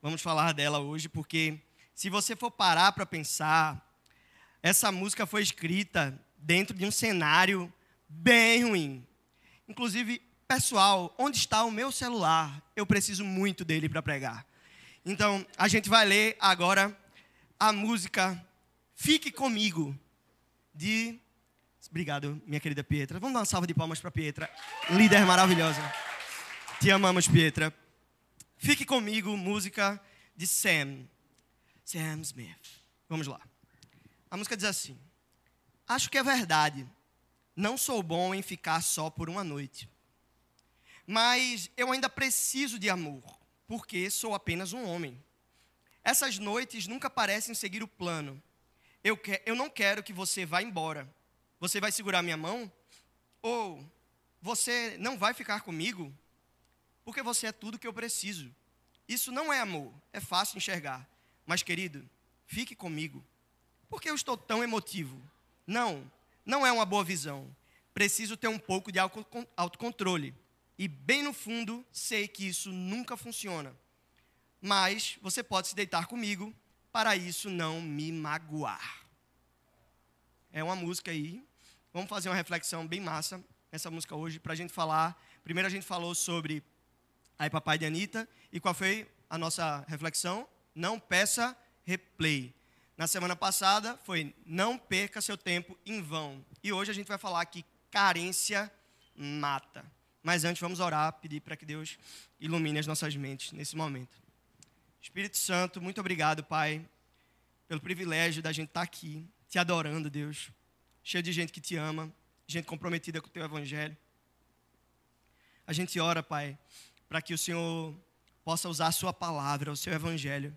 vamos falar dela hoje, porque se você for parar para pensar, essa música foi escrita dentro de um cenário bem ruim. Inclusive, pessoal, onde está o meu celular? Eu preciso muito dele para pregar. Então, a gente vai ler agora a música Fique Comigo, de. Obrigado, minha querida Pietra. Vamos dar uma salva de palmas para Pietra, líder maravilhosa. Te amamos, Pietra. Fique Comigo, música de Sam. Sam Smith. Vamos lá. A música diz assim: Acho que é verdade. Não sou bom em ficar só por uma noite mas eu ainda preciso de amor, porque sou apenas um homem. Essas noites nunca parecem seguir o plano. Eu, que, eu não quero que você vá embora. Você vai segurar minha mão? Ou você não vai ficar comigo? Porque você é tudo que eu preciso. Isso não é amor, é fácil enxergar. Mas, querido, fique comigo. Por que eu estou tão emotivo? Não, não é uma boa visão. Preciso ter um pouco de autocontrole. E bem no fundo, sei que isso nunca funciona. Mas você pode se deitar comigo para isso não me magoar. É uma música aí. Vamos fazer uma reflexão bem massa nessa música hoje para a gente falar. Primeiro a gente falou sobre aí papai de Anitta. E qual foi a nossa reflexão? Não peça replay. Na semana passada foi não perca seu tempo em vão. E hoje a gente vai falar que carência mata. Mas antes vamos orar, pedir para que Deus ilumine as nossas mentes nesse momento. Espírito Santo, muito obrigado, Pai, pelo privilégio da gente estar tá aqui, te adorando, Deus. Cheio de gente que te ama, gente comprometida com o teu evangelho. A gente ora, Pai, para que o Senhor possa usar a sua palavra, o seu evangelho,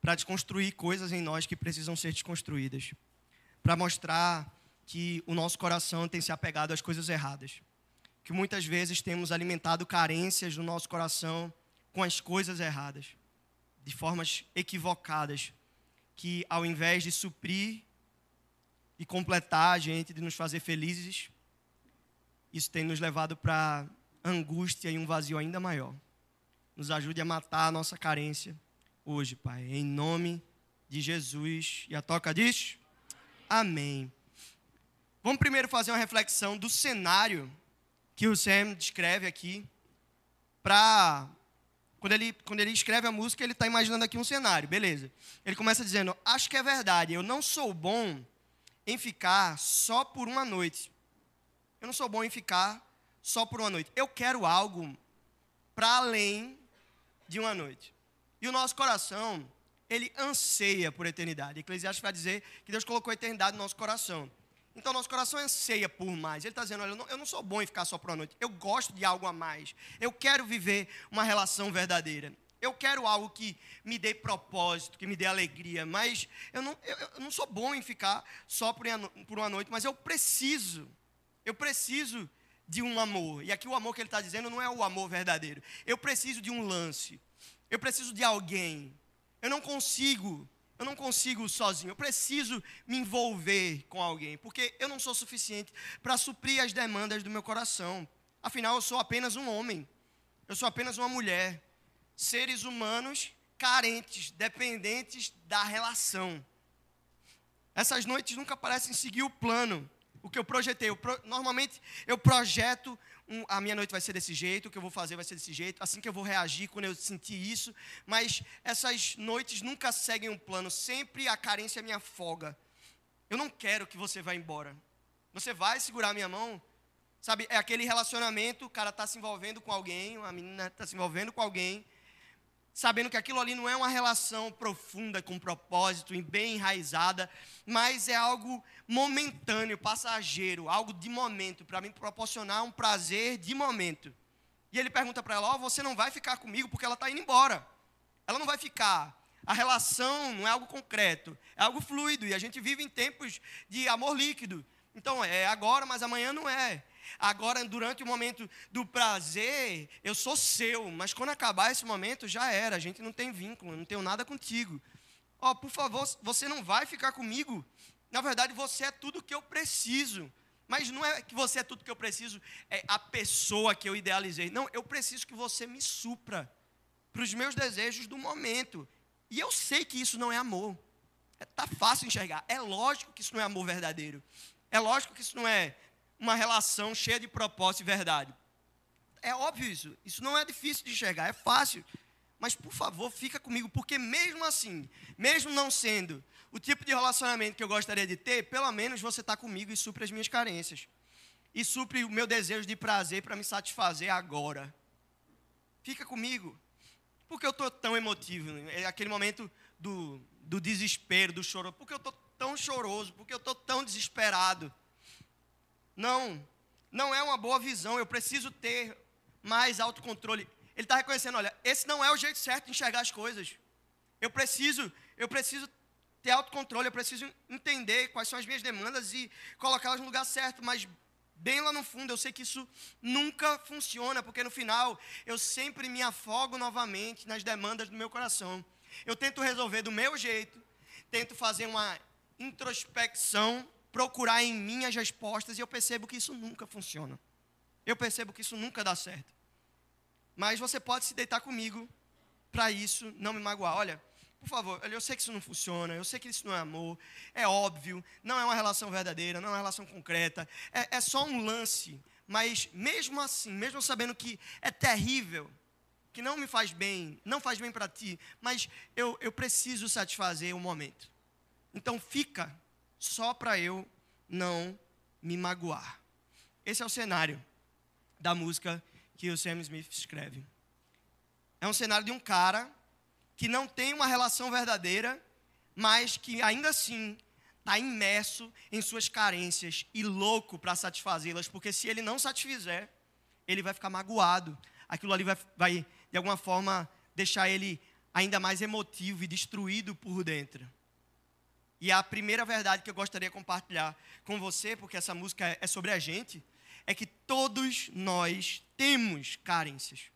para desconstruir coisas em nós que precisam ser desconstruídas, para mostrar que o nosso coração tem se apegado às coisas erradas que muitas vezes temos alimentado carências no nosso coração com as coisas erradas, de formas equivocadas, que ao invés de suprir e completar a gente, de nos fazer felizes, isso tem nos levado para angústia e um vazio ainda maior. Nos ajude a matar a nossa carência hoje, Pai, em nome de Jesus. E a toca diz: Amém. Vamos primeiro fazer uma reflexão do cenário que o Sam descreve aqui, para quando ele, quando ele escreve a música, ele está imaginando aqui um cenário, beleza. Ele começa dizendo: Acho que é verdade, eu não sou bom em ficar só por uma noite. Eu não sou bom em ficar só por uma noite. Eu quero algo para além de uma noite. E o nosso coração, ele anseia por eternidade. Eclesiastes vai dizer que Deus colocou a eternidade no nosso coração. Então, nosso coração anseia por mais. Ele está dizendo: olha, eu não, eu não sou bom em ficar só por uma noite. Eu gosto de algo a mais. Eu quero viver uma relação verdadeira. Eu quero algo que me dê propósito, que me dê alegria. Mas eu não, eu, eu não sou bom em ficar só por, por uma noite. Mas eu preciso. Eu preciso de um amor. E aqui o amor que ele está dizendo não é o amor verdadeiro. Eu preciso de um lance. Eu preciso de alguém. Eu não consigo eu não consigo sozinho, eu preciso me envolver com alguém, porque eu não sou suficiente para suprir as demandas do meu coração. Afinal, eu sou apenas um homem, eu sou apenas uma mulher. Seres humanos carentes, dependentes da relação. Essas noites nunca parecem seguir o plano, o que eu projetei. Eu pro, normalmente eu projeto um, a minha noite vai ser desse jeito, o que eu vou fazer vai ser desse jeito, assim que eu vou reagir quando eu sentir isso. Mas essas noites nunca seguem um plano, sempre a carência me afoga. Eu não quero que você vá embora. Você vai segurar a minha mão? Sabe, é aquele relacionamento, o cara está se envolvendo com alguém, a menina está se envolvendo com alguém, sabendo que aquilo ali não é uma relação profunda, com propósito e bem enraizada, mas é algo momentâneo, passageiro, algo de momento, para me proporcionar um prazer de momento. E ele pergunta para ela: oh, você não vai ficar comigo porque ela está indo embora. Ela não vai ficar. A relação não é algo concreto, é algo fluido. E a gente vive em tempos de amor líquido. Então é agora, mas amanhã não é. Agora, durante o momento do prazer, eu sou seu, mas quando acabar esse momento, já era. A gente não tem vínculo, eu não tenho nada contigo. Ó, oh, por favor, você não vai ficar comigo. Na verdade, você é tudo que eu preciso. Mas não é que você é tudo que eu preciso, é a pessoa que eu idealizei. Não, eu preciso que você me supra. para os meus desejos do momento. E eu sei que isso não é amor. É, tá fácil enxergar. É lógico que isso não é amor verdadeiro. É lógico que isso não é uma relação cheia de propósito e verdade. É óbvio isso. Isso não é difícil de enxergar, é fácil. Mas, por favor, fica comigo, porque mesmo assim, mesmo não sendo o tipo de relacionamento que eu gostaria de ter, pelo menos você está comigo e supre as minhas carências. E supre o meu desejo de prazer para me satisfazer agora. Fica comigo. Porque eu estou tão emotivo. É aquele momento do, do desespero, do choro. Porque eu estou tão choroso, porque eu estou tão desesperado. Não, não é uma boa visão. Eu preciso ter mais autocontrole. Ele está reconhecendo, olha, esse não é o jeito certo de enxergar as coisas. Eu preciso, eu preciso ter autocontrole, eu preciso entender quais são as minhas demandas e colocá-las no lugar certo, mas bem lá no fundo eu sei que isso nunca funciona, porque no final eu sempre me afogo novamente nas demandas do meu coração. Eu tento resolver do meu jeito, tento fazer uma introspecção, procurar em mim as respostas e eu percebo que isso nunca funciona. Eu percebo que isso nunca dá certo. Mas você pode se deitar comigo para isso não me magoar. Olha, por favor, eu sei que isso não funciona, eu sei que isso não é amor, é óbvio, não é uma relação verdadeira, não é uma relação concreta, é, é só um lance. Mas mesmo assim, mesmo sabendo que é terrível, que não me faz bem, não faz bem para ti, mas eu, eu preciso satisfazer o momento. Então fica só para eu não me magoar. Esse é o cenário da música que o Sam Smith escreve. É um cenário de um cara que não tem uma relação verdadeira, mas que ainda assim está imerso em suas carências e louco para satisfazê-las, porque se ele não satisfizer, ele vai ficar magoado. Aquilo ali vai, vai, de alguma forma, deixar ele ainda mais emotivo e destruído por dentro. E a primeira verdade que eu gostaria de compartilhar com você, porque essa música é sobre a gente, é que todos nós temos carências.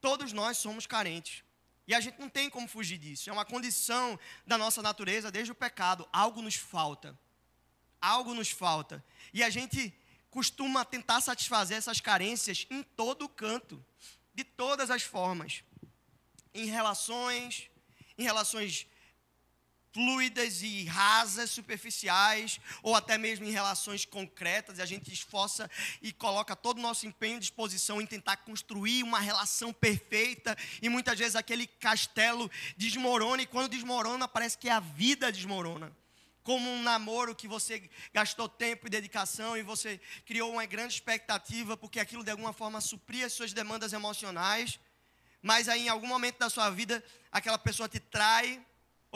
Todos nós somos carentes. E a gente não tem como fugir disso. É uma condição da nossa natureza desde o pecado. Algo nos falta. Algo nos falta. E a gente costuma tentar satisfazer essas carências em todo canto, de todas as formas. Em relações, em relações fluidas e rasas, superficiais, ou até mesmo em relações concretas, e a gente esforça e coloca todo o nosso empenho e disposição em tentar construir uma relação perfeita, e muitas vezes aquele castelo desmorona, e quando desmorona, parece que a vida desmorona. Como um namoro que você gastou tempo e dedicação e você criou uma grande expectativa, porque aquilo de alguma forma supria as suas demandas emocionais, mas aí em algum momento da sua vida aquela pessoa te trai,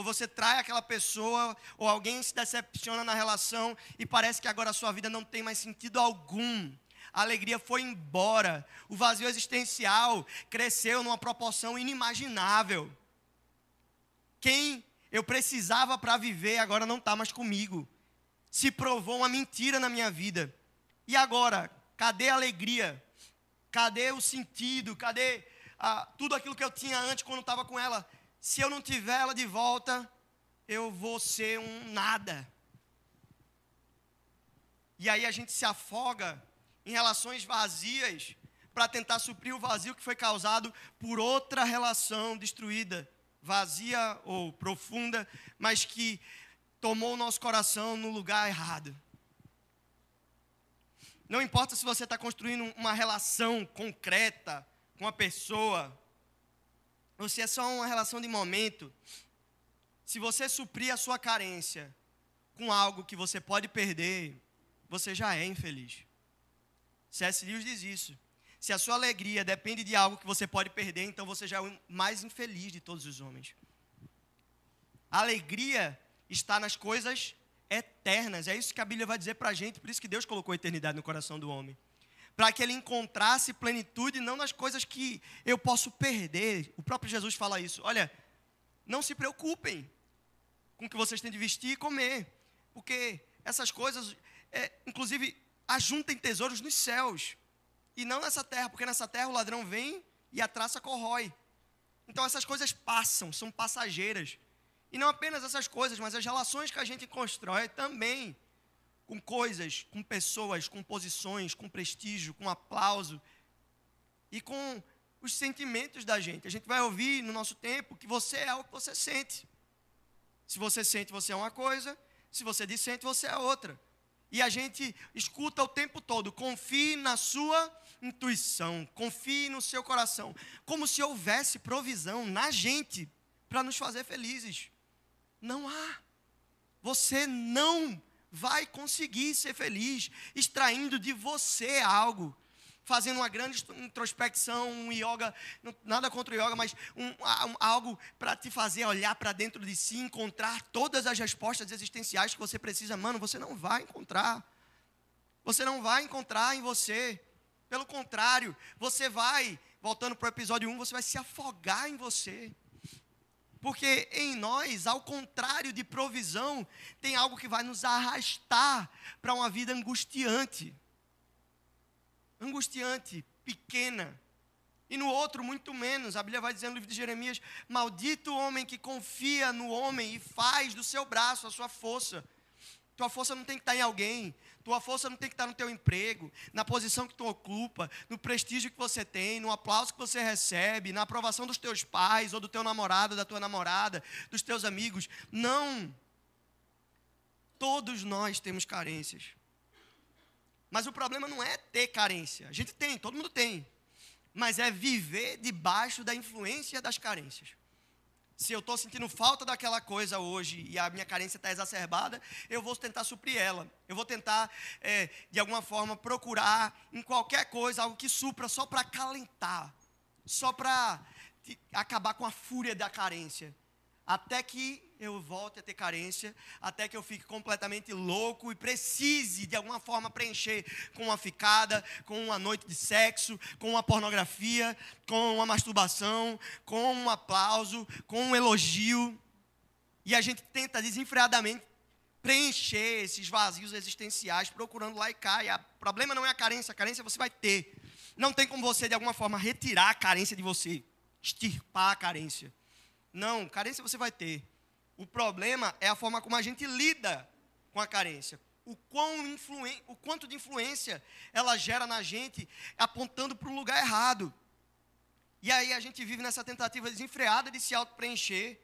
ou você trai aquela pessoa, ou alguém se decepciona na relação e parece que agora a sua vida não tem mais sentido algum. A alegria foi embora, o vazio existencial cresceu numa proporção inimaginável. Quem eu precisava para viver agora não está mais comigo. Se provou uma mentira na minha vida. E agora, cadê a alegria? Cadê o sentido? Cadê ah, tudo aquilo que eu tinha antes quando estava com ela? Se eu não tiver ela de volta, eu vou ser um nada. E aí a gente se afoga em relações vazias para tentar suprir o vazio que foi causado por outra relação destruída, vazia ou profunda, mas que tomou o nosso coração no lugar errado. Não importa se você está construindo uma relação concreta com a pessoa, ou se é só uma relação de momento, se você suprir a sua carência com algo que você pode perder, você já é infeliz. C.S. Lewis diz isso. Se a sua alegria depende de algo que você pode perder, então você já é o mais infeliz de todos os homens. A alegria está nas coisas eternas. É isso que a Bíblia vai dizer para a gente, por isso que Deus colocou a eternidade no coração do homem para que ele encontrasse plenitude não nas coisas que eu posso perder. O próprio Jesus fala isso. Olha, não se preocupem com o que vocês têm de vestir e comer, porque essas coisas, é, inclusive, ajuntem tesouros nos céus e não nessa terra, porque nessa terra o ladrão vem e a traça corrói. Então essas coisas passam, são passageiras. E não apenas essas coisas, mas as relações que a gente constrói também com coisas, com pessoas, com posições, com prestígio, com aplauso e com os sentimentos da gente. A gente vai ouvir no nosso tempo que você é o que você sente. Se você sente, você é uma coisa. Se você dissente, você é outra. E a gente escuta o tempo todo: confie na sua intuição, confie no seu coração. Como se houvesse provisão na gente para nos fazer felizes. Não há. Você não vai conseguir ser feliz extraindo de você algo fazendo uma grande introspecção, um yoga, nada contra o yoga, mas um, um, algo para te fazer olhar para dentro de si, encontrar todas as respostas existenciais que você precisa, mano, você não vai encontrar. Você não vai encontrar em você. Pelo contrário, você vai, voltando para o episódio 1, você vai se afogar em você. Porque em nós, ao contrário de provisão, tem algo que vai nos arrastar para uma vida angustiante angustiante, pequena. E no outro, muito menos. A Bíblia vai dizer no livro de Jeremias: Maldito o homem que confia no homem e faz do seu braço a sua força. Tua força não tem que estar em alguém. Tua força não tem que estar no teu emprego, na posição que tu ocupa, no prestígio que você tem, no aplauso que você recebe, na aprovação dos teus pais, ou do teu namorado, da tua namorada, dos teus amigos. Não. Todos nós temos carências. Mas o problema não é ter carência. A gente tem, todo mundo tem. Mas é viver debaixo da influência das carências. Se eu estou sentindo falta daquela coisa hoje e a minha carência está exacerbada, eu vou tentar suprir ela. Eu vou tentar, é, de alguma forma, procurar em qualquer coisa algo que supra só para acalentar, só para acabar com a fúria da carência até que eu volte a ter carência, até que eu fique completamente louco e precise de alguma forma preencher com uma ficada, com uma noite de sexo, com uma pornografia, com uma masturbação, com um aplauso, com um elogio. E a gente tenta desenfreadamente preencher esses vazios existenciais, procurando lá e cá. E o problema não é a carência, a carência você vai ter. Não tem como você, de alguma forma, retirar a carência de você, extirpar a carência. Não, carência você vai ter. O problema é a forma como a gente lida com a carência. O, quão influen o quanto de influência ela gera na gente, apontando para um lugar errado. E aí a gente vive nessa tentativa desenfreada de se auto-preencher,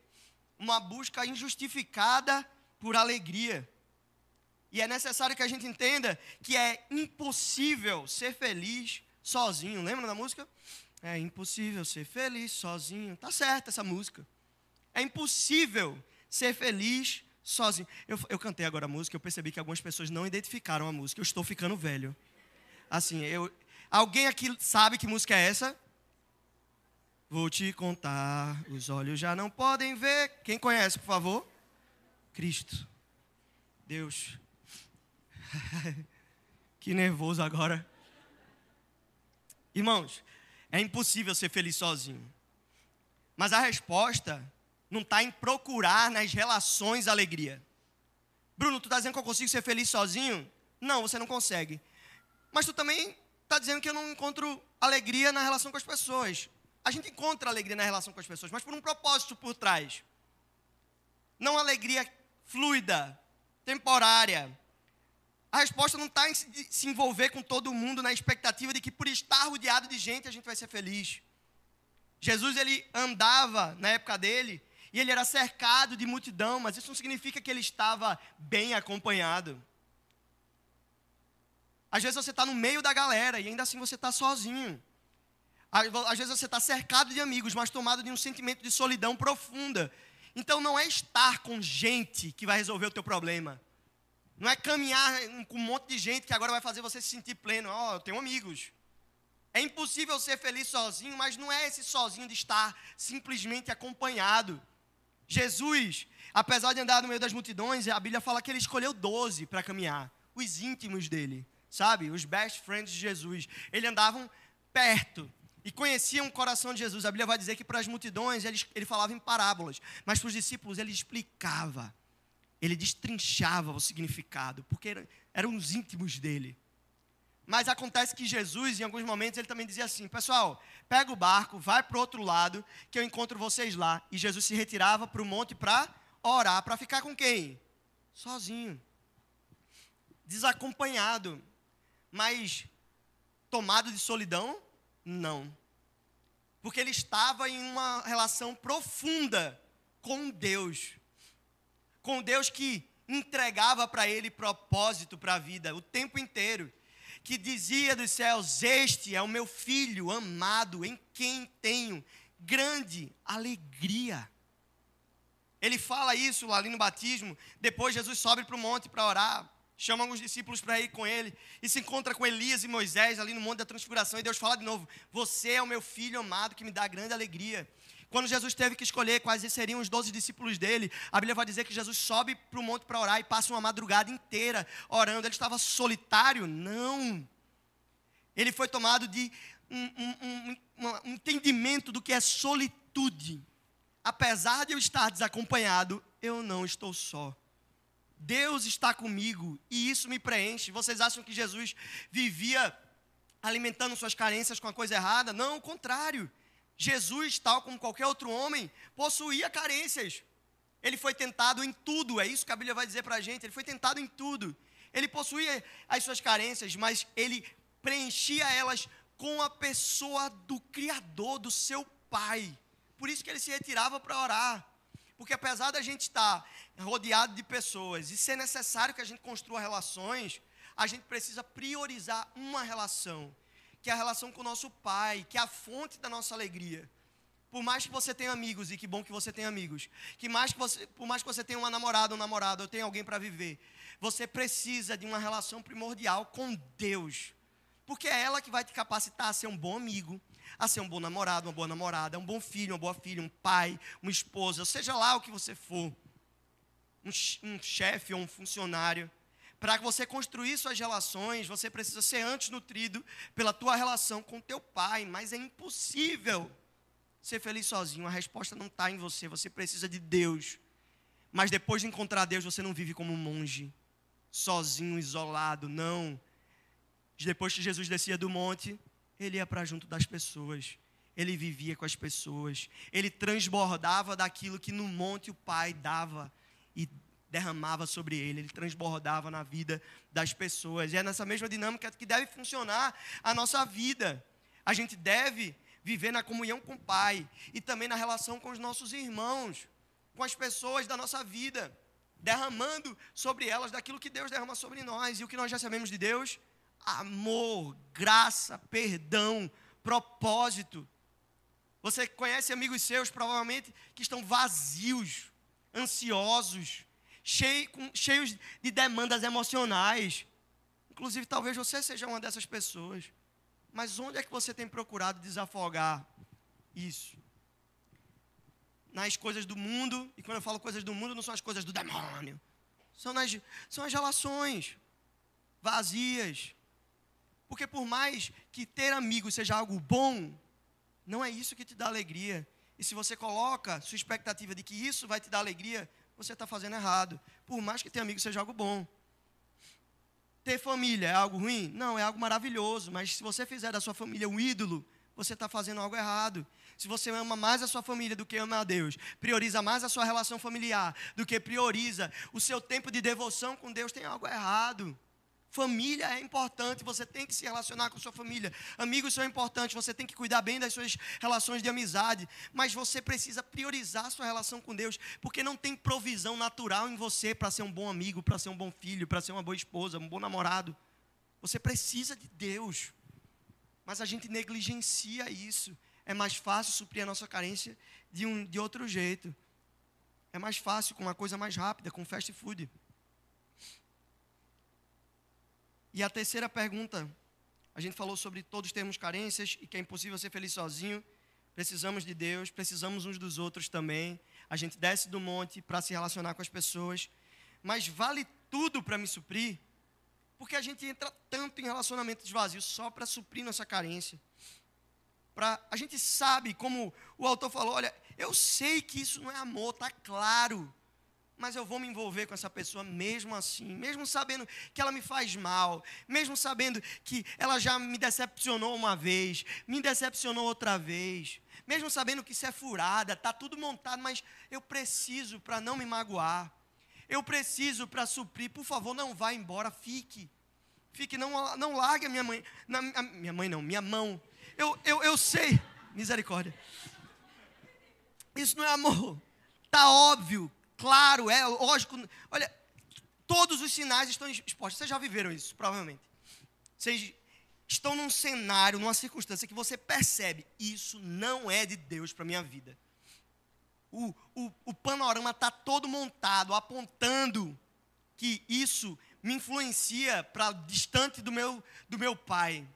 uma busca injustificada por alegria. E é necessário que a gente entenda que é impossível ser feliz sozinho. Lembra da música? É impossível ser feliz sozinho. Tá certa essa música. É impossível ser feliz sozinho. Eu, eu cantei agora a música, eu percebi que algumas pessoas não identificaram a música. Eu estou ficando velho. Assim, eu, alguém aqui sabe que música é essa? Vou te contar, os olhos já não podem ver. Quem conhece, por favor? Cristo. Deus. que nervoso agora. Irmãos, é impossível ser feliz sozinho. Mas a resposta não está em procurar nas relações alegria. Bruno, tu está dizendo que eu consigo ser feliz sozinho? Não, você não consegue. Mas tu também está dizendo que eu não encontro alegria na relação com as pessoas. A gente encontra alegria na relação com as pessoas, mas por um propósito por trás. Não alegria fluida, temporária. A resposta não está em se envolver com todo mundo na expectativa de que por estar rodeado de gente a gente vai ser feliz. Jesus ele andava na época dele e ele era cercado de multidão, mas isso não significa que ele estava bem acompanhado. Às vezes você está no meio da galera e ainda assim você está sozinho. Às vezes você está cercado de amigos, mas tomado de um sentimento de solidão profunda. Então não é estar com gente que vai resolver o teu problema. Não é caminhar com um monte de gente que agora vai fazer você se sentir pleno. Ó, oh, eu tenho amigos. É impossível ser feliz sozinho, mas não é esse sozinho de estar simplesmente acompanhado. Jesus, apesar de andar no meio das multidões, a Bíblia fala que ele escolheu 12 para caminhar, os íntimos dele, sabe? Os best friends de Jesus. Eles andavam perto e conheciam o coração de Jesus. A Bíblia vai dizer que para as multidões ele, ele falava em parábolas, mas para os discípulos ele explicava, ele destrinchava o significado, porque eram os íntimos dele. Mas acontece que Jesus, em alguns momentos, ele também dizia assim: Pessoal, pega o barco, vai para o outro lado, que eu encontro vocês lá. E Jesus se retirava para o monte para orar. Para ficar com quem? Sozinho. Desacompanhado. Mas tomado de solidão? Não. porque ele estava em uma relação profunda com Deus. Com Deus que entregava para ele propósito para a vida o tempo inteiro. Que dizia dos céus: Este é o meu filho amado, em quem tenho grande alegria. Ele fala isso ali no batismo. Depois Jesus sobe para o monte para orar. Chama alguns discípulos para ir com ele. E se encontra com Elias e Moisés ali no Monte da Transfiguração. E Deus fala de novo: Você é o meu filho amado que me dá grande alegria. Quando Jesus teve que escolher quais seriam os doze discípulos dele, a Bíblia vai dizer que Jesus sobe para o monte para orar e passa uma madrugada inteira orando. Ele estava solitário? Não. Ele foi tomado de um, um, um, um entendimento do que é solitude. Apesar de eu estar desacompanhado, eu não estou só. Deus está comigo e isso me preenche. Vocês acham que Jesus vivia alimentando suas carências com a coisa errada? Não, o contrário. Jesus, tal como qualquer outro homem, possuía carências. Ele foi tentado em tudo, é isso que a Bíblia vai dizer para a gente. Ele foi tentado em tudo. Ele possuía as suas carências, mas ele preenchia elas com a pessoa do Criador, do seu Pai. Por isso que ele se retirava para orar. Porque apesar da gente estar rodeado de pessoas e ser necessário que a gente construa relações, a gente precisa priorizar uma relação que é a relação com o nosso Pai, que é a fonte da nossa alegria. Por mais que você tenha amigos, e que bom que você tem amigos, que mais que você, por mais que você tenha uma namorada um namorado, ou tenha alguém para viver, você precisa de uma relação primordial com Deus. Porque é ela que vai te capacitar a ser um bom amigo, a ser um bom namorado, uma boa namorada, um bom filho, uma boa filha, um pai, uma esposa, seja lá o que você for, um, um chefe ou um funcionário. Para você construir suas relações, você precisa ser antes nutrido pela tua relação com teu pai, mas é impossível ser feliz sozinho. A resposta não está em você, você precisa de Deus. Mas depois de encontrar Deus, você não vive como um monge, sozinho, isolado, não. Depois que Jesus descia do monte, ele ia para junto das pessoas. Ele vivia com as pessoas. Ele transbordava daquilo que no monte o Pai dava. E derramava sobre ele, ele transbordava na vida das pessoas. E é nessa mesma dinâmica que deve funcionar a nossa vida. A gente deve viver na comunhão com o Pai e também na relação com os nossos irmãos, com as pessoas da nossa vida, derramando sobre elas daquilo que Deus derrama sobre nós. E o que nós já sabemos de Deus? Amor, graça, perdão, propósito. Você conhece amigos seus, provavelmente, que estão vazios, ansiosos, cheio, cheios de demandas emocionais. Inclusive, talvez você seja uma dessas pessoas. Mas onde é que você tem procurado desafogar isso? Nas coisas do mundo, e quando eu falo coisas do mundo, não são as coisas do demônio. São, nas, são as relações vazias. Porque por mais que ter amigos seja algo bom, não é isso que te dá alegria. E se você coloca sua expectativa de que isso vai te dar alegria, você está fazendo errado. Por mais que ter amigos seja algo bom. Ter família é algo ruim? Não, é algo maravilhoso. Mas se você fizer da sua família um ídolo, você está fazendo algo errado. Se você ama mais a sua família do que ama a Deus, prioriza mais a sua relação familiar do que prioriza o seu tempo de devoção com Deus, tem algo errado. Família é importante, você tem que se relacionar com sua família. Amigos são importantes, você tem que cuidar bem das suas relações de amizade. Mas você precisa priorizar sua relação com Deus, porque não tem provisão natural em você para ser um bom amigo, para ser um bom filho, para ser uma boa esposa, um bom namorado. Você precisa de Deus. Mas a gente negligencia isso. É mais fácil suprir a nossa carência de, um, de outro jeito. É mais fácil com uma coisa mais rápida, com fast food. E a terceira pergunta, a gente falou sobre todos termos carências e que é impossível ser feliz sozinho. Precisamos de Deus, precisamos uns dos outros também. A gente desce do monte para se relacionar com as pessoas. Mas vale tudo para me suprir? Porque a gente entra tanto em relacionamentos vazios só para suprir nossa carência. Pra, a gente sabe, como o autor falou, olha, eu sei que isso não é amor, tá claro mas eu vou me envolver com essa pessoa mesmo assim, mesmo sabendo que ela me faz mal, mesmo sabendo que ela já me decepcionou uma vez, me decepcionou outra vez, mesmo sabendo que isso é furada, está tudo montado, mas eu preciso para não me magoar, eu preciso para suprir, por favor, não vá embora, fique, fique, não, não largue a minha mãe, na, a minha mãe não, minha mão, eu, eu, eu sei, Misericórdia. Isso não é amor. Tá óbvio, claro, é lógico. Olha, todos os sinais estão expostos. Vocês já viveram isso, provavelmente. Vocês estão num cenário, numa circunstância que você percebe, isso não é de Deus para minha vida. O, o, o panorama está todo montado, apontando que isso me influencia para distante do meu, do meu pai.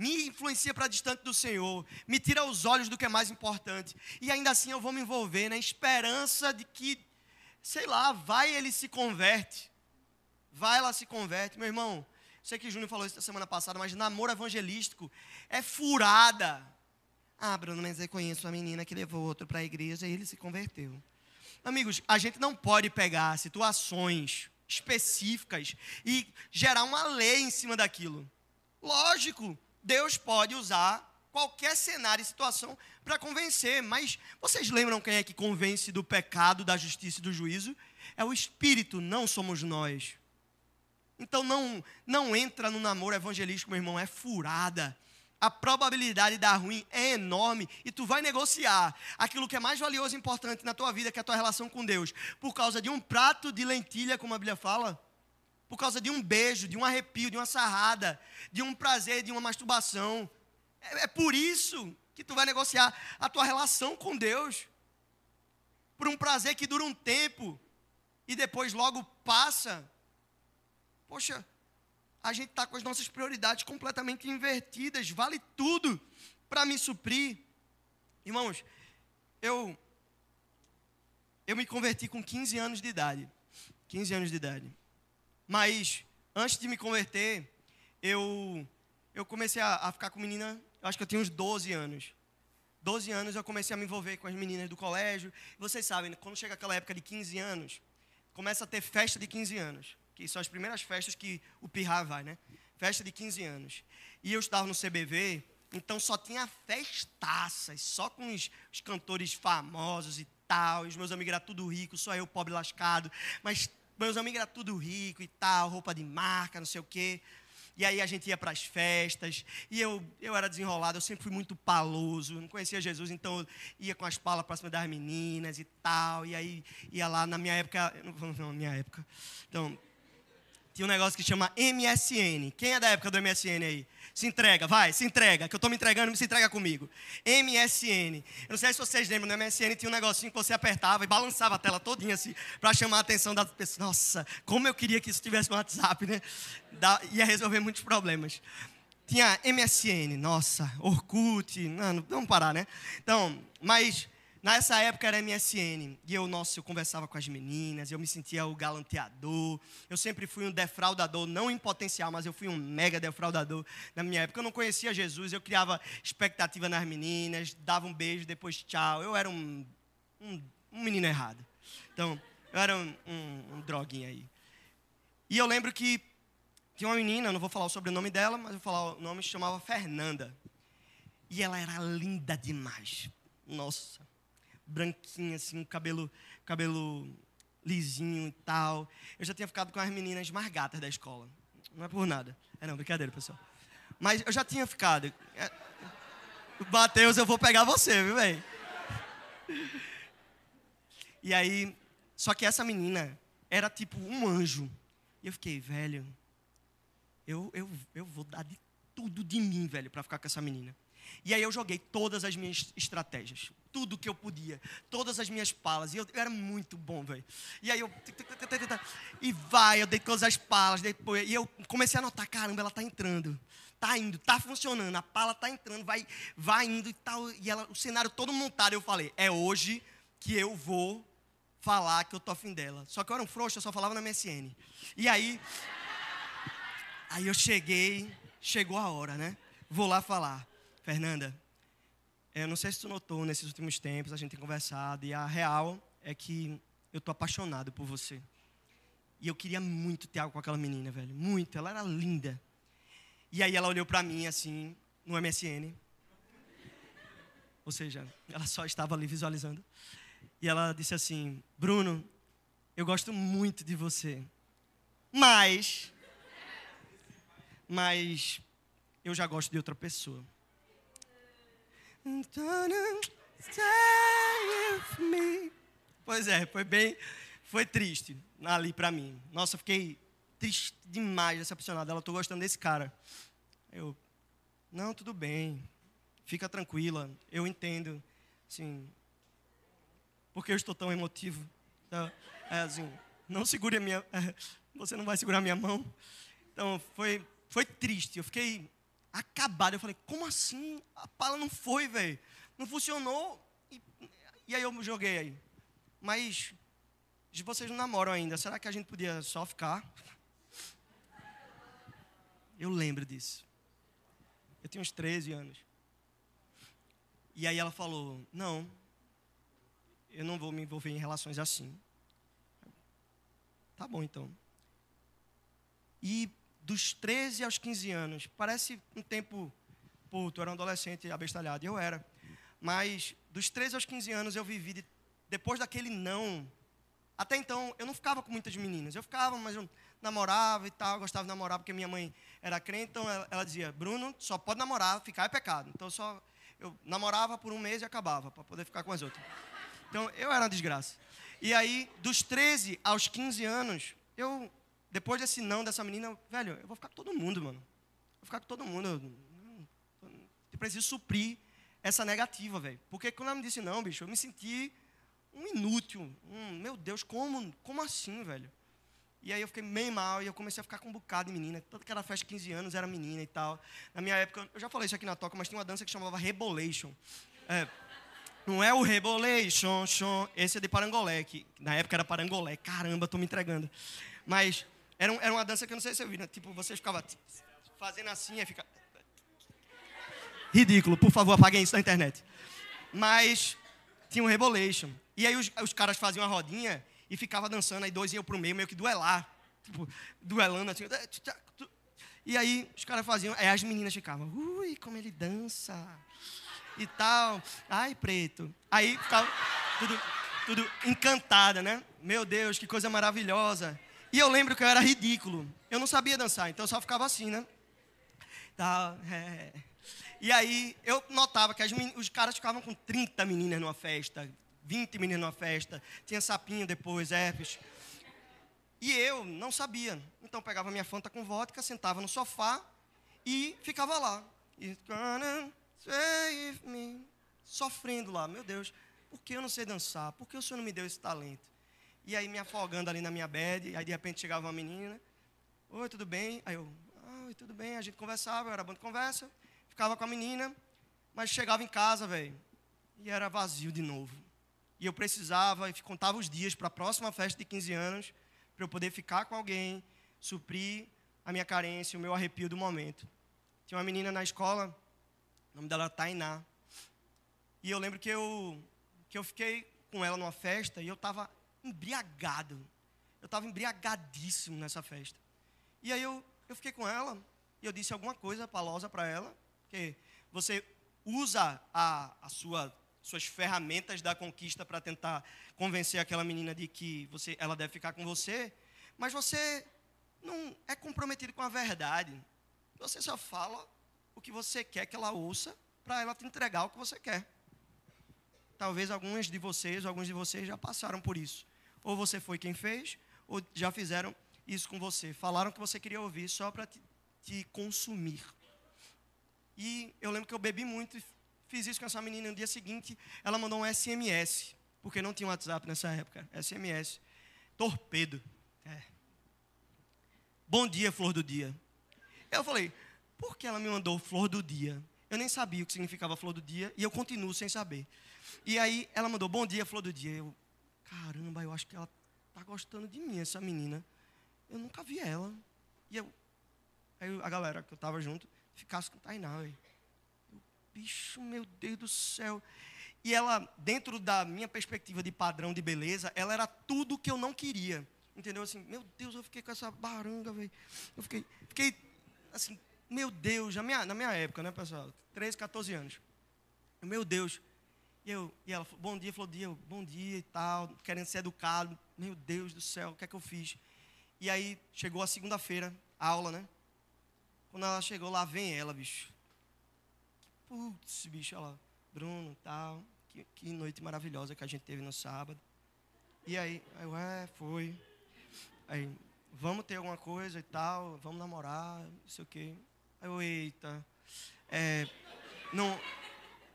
Me influencia para distante do Senhor. Me tira os olhos do que é mais importante. E ainda assim eu vou me envolver na esperança de que, sei lá, vai ele se converte. Vai ela se converte. Meu irmão, sei que o Júnior falou isso na semana passada, mas namoro evangelístico é furada. Ah, Bruno, mas eu conheço uma menina que levou outro para a igreja e ele se converteu. Amigos, a gente não pode pegar situações específicas e gerar uma lei em cima daquilo. Lógico, Deus pode usar qualquer cenário e situação para convencer, mas vocês lembram quem é que convence do pecado, da justiça e do juízo? É o Espírito, não somos nós. Então não, não entra no namoro evangelístico, meu irmão, é furada a probabilidade de dar ruim é enorme e tu vai negociar aquilo que é mais valioso e importante na tua vida, que é a tua relação com Deus, por causa de um prato de lentilha, como a Bíblia fala, por causa de um beijo, de um arrepio, de uma sarrada, de um prazer, de uma masturbação. É, é por isso que tu vai negociar a tua relação com Deus, por um prazer que dura um tempo e depois logo passa. Poxa, a gente está com as nossas prioridades completamente invertidas. Vale tudo para me suprir. Irmãos, eu, eu me converti com 15 anos de idade. 15 anos de idade. Mas, antes de me converter, eu, eu comecei a, a ficar com menina, acho que eu tinha uns 12 anos. 12 anos eu comecei a me envolver com as meninas do colégio. Vocês sabem, quando chega aquela época de 15 anos, começa a ter festa de 15 anos que são as primeiras festas que o Pirra vai, né? Festa de 15 anos. E eu estava no CBV, então só tinha festaças, só com os, os cantores famosos e tal. E os meus amigos eram tudo rico, só eu pobre lascado. Mas meus amigos eram tudo rico e tal, roupa de marca, não sei o quê. E aí a gente ia para as festas, e eu, eu era desenrolado, eu sempre fui muito paloso, não conhecia Jesus, então eu ia com as palas para cima das meninas e tal, e aí ia lá, na minha época, não, não, minha época, então, tinha um negócio que chama MSN. Quem é da época do MSN aí? Se entrega, vai, se entrega, que eu estou me entregando, se entrega comigo. MSN. Eu não sei se vocês lembram, no MSN tinha um negocinho que você apertava e balançava a tela todinha assim, para chamar a atenção das pessoas. Nossa, como eu queria que isso tivesse no WhatsApp, né? Da, ia resolver muitos problemas. Tinha MSN, nossa, Orkut, não, não, vamos parar, né? Então, mas Nessa época era MSN, e eu, nossa, eu conversava com as meninas, eu me sentia o galanteador, eu sempre fui um defraudador, não em potencial, mas eu fui um mega defraudador na minha época. Eu não conhecia Jesus, eu criava expectativa nas meninas, dava um beijo, depois tchau. Eu era um, um, um menino errado. Então, eu era um, um, um aí. E eu lembro que tinha uma menina, não vou falar o sobrenome dela, mas vou falar o nome, se chamava Fernanda. E ela era linda demais. Nossa branquinha, assim, cabelo, cabelo lisinho e tal. Eu já tinha ficado com as meninas mais gatas da escola. Não é por nada. É não, brincadeira, pessoal. Mas eu já tinha ficado. É, Mateus, eu vou pegar você, viu, velho? E aí, só que essa menina era tipo um anjo. E eu fiquei, velho, eu, eu, eu vou dar de tudo de mim, velho, para ficar com essa menina. E aí eu joguei todas as minhas estratégias, tudo que eu podia, todas as minhas palas. E eu, eu era muito bom, velho. E aí eu. E vai, eu dei todas as palas. Depois, e eu comecei a notar: caramba, ela tá entrando. Tá indo, tá funcionando, a pala tá entrando, vai, vai indo e tal. E ela, o cenário todo montado. Eu falei: é hoje que eu vou falar que eu tô afim dela. Só que eu era um frouxo, eu só falava na MSN. E aí. Aí eu cheguei, chegou a hora, né? Vou lá falar. Fernanda, eu não sei se tu notou nesses últimos tempos, a gente tem conversado, e a real é que eu tô apaixonado por você. E eu queria muito ter algo com aquela menina, velho. Muito. Ela era linda. E aí ela olhou para mim assim, no MSN. Ou seja, ela só estava ali visualizando. E ela disse assim: Bruno, eu gosto muito de você. Mas. Mas. Eu já gosto de outra pessoa. Me. Pois é, foi bem, foi triste ali pra mim. Nossa, fiquei triste demais, decepcionado. Ela, tô gostando desse cara. Eu, não, tudo bem, fica tranquila, eu entendo, assim, porque eu estou tão emotivo. Então, é assim, não segure a minha, é, você não vai segurar a minha mão. Então, foi, foi triste, eu fiquei acabado. Eu falei, como assim? A pala não foi, velho. Não funcionou. E, e, aí eu joguei aí. Mas vocês não namoram ainda. Será que a gente podia só ficar? Eu lembro disso. Eu tinha uns 13 anos. E aí ela falou: Não, eu não vou me envolver em relações assim. Tá bom então. E dos 13 aos 15 anos. Parece um tempo. Tu era um adolescente abestalhado. Eu era. Mas dos 13 aos 15 anos eu vivi. De, depois daquele não. Até então, eu não ficava com muitas meninas. Eu ficava, mas eu namorava e tal. Gostava de namorar porque minha mãe era crente. Então ela, ela dizia: Bruno, só pode namorar, ficar é pecado. Então só. Eu namorava por um mês e acabava, para poder ficar com as outras. Então eu era uma desgraça. E aí, dos 13 aos 15 anos, eu depois desse não dessa menina, velho, eu vou ficar com todo mundo, mano. Vou ficar com todo mundo. Eu, preciso suprir essa negativa, velho. Porque quando ela me disse não, bicho, eu me senti um inútil. Um, meu Deus, como, como assim, velho? E aí eu fiquei meio mal e eu comecei a ficar com um bocado de menina. Tanto que era festa de 15 anos, era menina e tal. Na minha época, eu já falei isso aqui na toca, mas tinha uma dança que chamava Rebolation. É, não é o Rebolation, chon, esse é de Parangolé, que na época era Parangolé. Caramba, tô me entregando. Mas era, um, era uma dança que eu não sei se você viu, né? Tipo, você ficava fazendo assim e fica. Ridículo, por favor, apaguem isso na internet. Mas tinha um Rebolation. E aí os, os caras faziam uma rodinha e ficava dançando, aí dois iam pro meio, meio que duelar. Tipo, duelando assim. E aí os caras faziam, aí as meninas ficavam, ui, como ele dança. E tal. Ai, preto. Aí ficava tudo, tudo encantada, né? Meu Deus, que coisa maravilhosa. E eu lembro que eu era ridículo. Eu não sabia dançar, então eu só ficava assim, né? Tá, é. E aí eu notava que os caras ficavam com 30 meninas numa festa, 20 meninas numa festa, tinha sapinho depois, herpes. E eu não sabia. Então pegava minha fanta com vodka, sentava no sofá e ficava lá. E, save me, sofrendo lá. Meu Deus, por que eu não sei dançar? Por que o Senhor não me deu esse talento? E aí me afogando ali na minha bed, aí de repente chegava uma menina, oi, tudo bem? Aí eu, oi, tudo bem, a gente conversava, eu era bom de conversa, ficava com a menina, mas chegava em casa, velho, e era vazio de novo. E eu precisava, e contava os dias para a próxima festa de 15 anos, para eu poder ficar com alguém, suprir a minha carência, o meu arrepio do momento. Tinha uma menina na escola, o nome dela era Tainá. E eu lembro que eu, que eu fiquei com ela numa festa e eu estava embriagado. Eu estava embriagadíssimo nessa festa. E aí eu, eu fiquei com ela e eu disse alguma coisa palosa para ela, que você usa a, a sua, suas ferramentas da conquista para tentar convencer aquela menina de que você, ela deve ficar com você, mas você não é comprometido com a verdade. Você só fala o que você quer que ela ouça para ela te entregar o que você quer. Talvez alguns de vocês, alguns de vocês já passaram por isso. Ou você foi quem fez, ou já fizeram isso com você. Falaram que você queria ouvir só para te, te, consumir. E eu lembro que eu bebi muito e fiz isso com essa menina. No dia seguinte, ela mandou um SMS, porque não tinha WhatsApp nessa época. SMS. Torpedo. É. Bom dia, flor do dia. Eu falei, por que ela me mandou flor do dia? Eu nem sabia o que significava flor do dia e eu continuo sem saber. E aí ela mandou bom dia, flor do dia. Eu, caramba, eu acho que ela tá gostando de mim, essa menina. Eu nunca vi ela. E eu, aí a galera que eu tava junto, ficasse com Tainá, velho. Bicho, meu Deus do céu. E ela, dentro da minha perspectiva de padrão de beleza, ela era tudo que eu não queria. Entendeu? Assim, meu Deus, eu fiquei com essa baranga, velho. Eu fiquei, fiquei, assim, meu Deus, na minha, na minha época, né, pessoal? 13, 14 anos. Meu Deus, e, eu, e ela falou, bom dia, falou, dia, bom dia e tal, querendo ser educado. Meu Deus do céu, o que é que eu fiz? E aí chegou a segunda-feira, aula, né? Quando ela chegou lá, vem ela, bicho. Putz, bicho, ela, Bruno, tal, que, que noite maravilhosa que a gente teve no sábado. E aí eu, é, foi. Aí, vamos ter alguma coisa e tal, vamos namorar, não sei o quê. Aí eu, eita, é, não,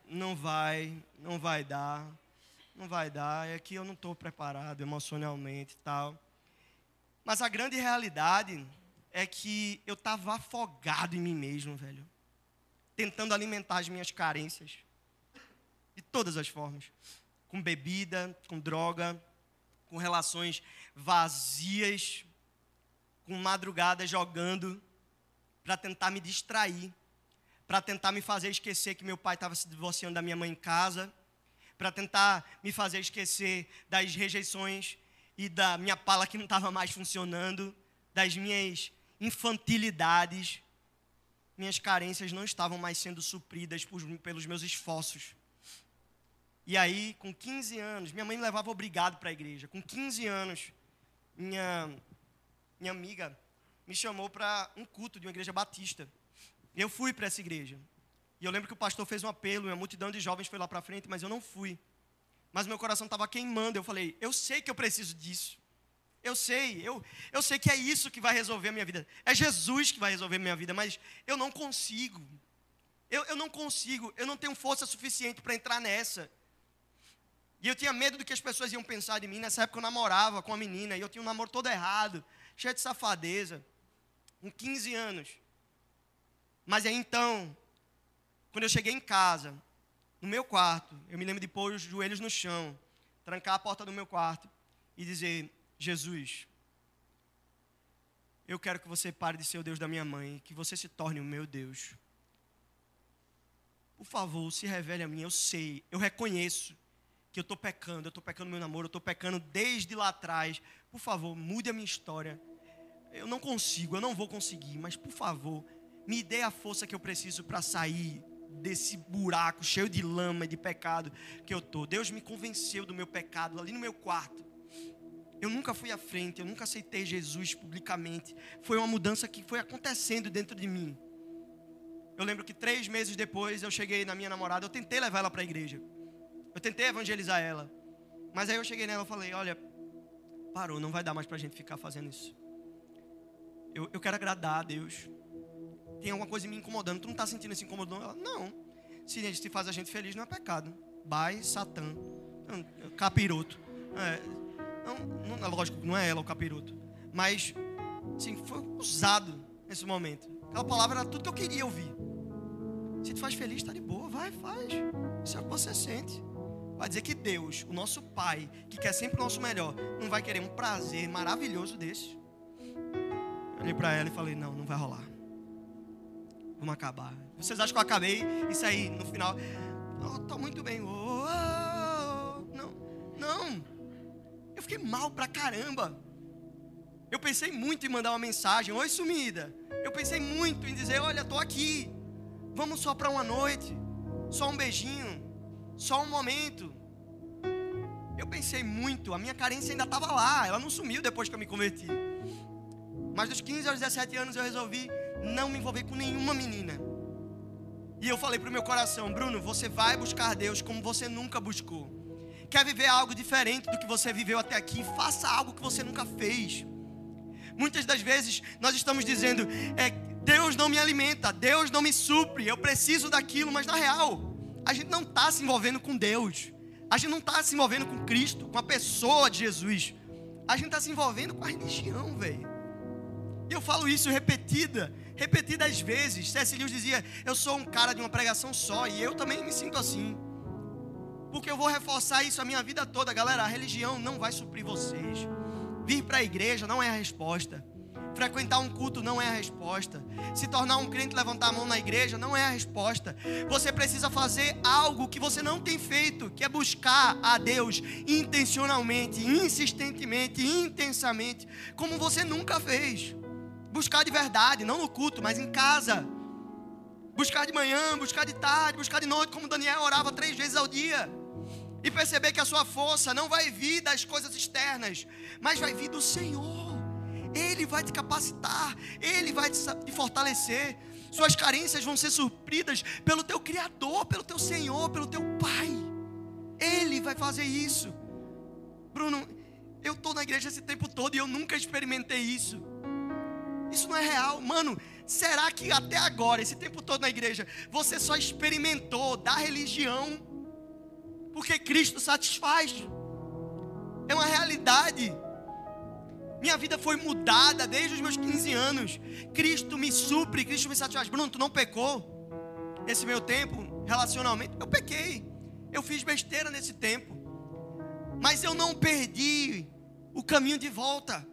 não vai, não vai dar, não vai dar, é que eu não estou preparado emocionalmente e tal. Mas a grande realidade é que eu estava afogado em mim mesmo, velho. Tentando alimentar as minhas carências. De todas as formas. Com bebida, com droga, com relações vazias, com madrugada jogando, para tentar me distrair, para tentar me fazer esquecer que meu pai estava se divorciando da minha mãe em casa, para tentar me fazer esquecer das rejeições e da minha pala que não estava mais funcionando, das minhas infantilidades, minhas carências não estavam mais sendo supridas por, pelos meus esforços. E aí, com 15 anos, minha mãe me levava obrigado para a igreja. Com 15 anos, minha, minha amiga me chamou para um culto de uma igreja batista. Eu fui para essa igreja. E eu lembro que o pastor fez um apelo, e uma multidão de jovens foi lá para frente, mas eu não fui. Mas meu coração estava queimando. Eu falei, eu sei que eu preciso disso. Eu sei, eu, eu sei que é isso que vai resolver a minha vida. É Jesus que vai resolver a minha vida, mas eu não consigo. Eu, eu não consigo, eu não tenho força suficiente para entrar nessa. E eu tinha medo do que as pessoas iam pensar de mim. Nessa época eu namorava com uma menina e eu tinha um namoro todo errado, cheio de safadeza, com 15 anos. Mas aí então, quando eu cheguei em casa, no meu quarto, eu me lembro de pôr os joelhos no chão, trancar a porta do meu quarto e dizer: Jesus, eu quero que você pare de ser o Deus da minha mãe, que você se torne o meu Deus. Por favor, se revele a mim. Eu sei, eu reconheço que eu estou pecando, eu estou pecando meu namoro, eu estou pecando desde lá atrás. Por favor, mude a minha história. Eu não consigo, eu não vou conseguir, mas por favor, me dê a força que eu preciso para sair desse buraco cheio de lama e de pecado que eu estou. Deus me convenceu do meu pecado ali no meu quarto. Eu nunca fui à frente, eu nunca aceitei Jesus publicamente. Foi uma mudança que foi acontecendo dentro de mim. Eu lembro que três meses depois eu cheguei na minha namorada, eu tentei levar ela para a igreja. Eu tentei evangelizar ela. Mas aí eu cheguei nela e falei: Olha, parou, não vai dar mais para a gente ficar fazendo isso. Eu, eu quero agradar a Deus. Tem alguma coisa me incomodando. Tu não está sentindo esse incomodando? Ela, não. Se, se faz a gente feliz, não é pecado. Bai, Satã, capiroto. É, não, não, lógico, não é ela o capiroto. Mas, foi usado nesse momento. Aquela palavra era tudo que eu queria ouvir. Se te faz feliz, está de boa, vai, faz. Isso é o que você sente. Vai dizer que Deus, o nosso Pai, que quer sempre o nosso melhor, não vai querer um prazer maravilhoso desse. Eu olhei para ela e falei: não, não vai rolar. Vamos acabar. Vocês acham que eu acabei? Isso aí, no final. Oh, muito bem. Oh, oh, oh. Não, não. Eu fiquei mal pra caramba. Eu pensei muito em mandar uma mensagem, oi sumida. Eu pensei muito em dizer, olha, tô aqui. Vamos só para uma noite, só um beijinho, só um momento. Eu pensei muito, a minha carência ainda estava lá, ela não sumiu depois que eu me converti. Mas dos 15 aos 17 anos eu resolvi não me envolver com nenhuma menina. E eu falei para o meu coração, Bruno, você vai buscar Deus como você nunca buscou quer viver algo diferente do que você viveu até aqui, faça algo que você nunca fez. Muitas das vezes nós estamos dizendo, é, Deus não me alimenta, Deus não me supre, eu preciso daquilo, mas na real, a gente não está se envolvendo com Deus, a gente não está se envolvendo com Cristo, com a pessoa de Jesus, a gente está se envolvendo com a religião, velho. E eu falo isso repetida, repetidas vezes. C.S. Lewis dizia: Eu sou um cara de uma pregação só, e eu também me sinto assim porque eu vou reforçar isso a minha vida toda, galera. A religião não vai suprir vocês. Vir para a igreja não é a resposta. Frequentar um culto não é a resposta. Se tornar um crente levantar a mão na igreja não é a resposta. Você precisa fazer algo que você não tem feito, que é buscar a Deus intencionalmente, insistentemente, intensamente, como você nunca fez. Buscar de verdade, não no culto, mas em casa. Buscar de manhã, buscar de tarde, buscar de noite, como Daniel orava três vezes ao dia e perceber que a sua força não vai vir das coisas externas, mas vai vir do Senhor. Ele vai te capacitar, Ele vai te fortalecer. Suas carências vão ser supridas pelo teu Criador, pelo teu Senhor, pelo teu Pai. Ele vai fazer isso. Bruno, eu estou na igreja esse tempo todo e eu nunca experimentei isso. Isso não é real. Mano, será que até agora, esse tempo todo na igreja, você só experimentou da religião porque Cristo satisfaz? É uma realidade. Minha vida foi mudada desde os meus 15 anos. Cristo me supre, Cristo me satisfaz. Bruno, tu não pecou? Nesse meu tempo, relacionalmente, eu pequei. Eu fiz besteira nesse tempo. Mas eu não perdi o caminho de volta.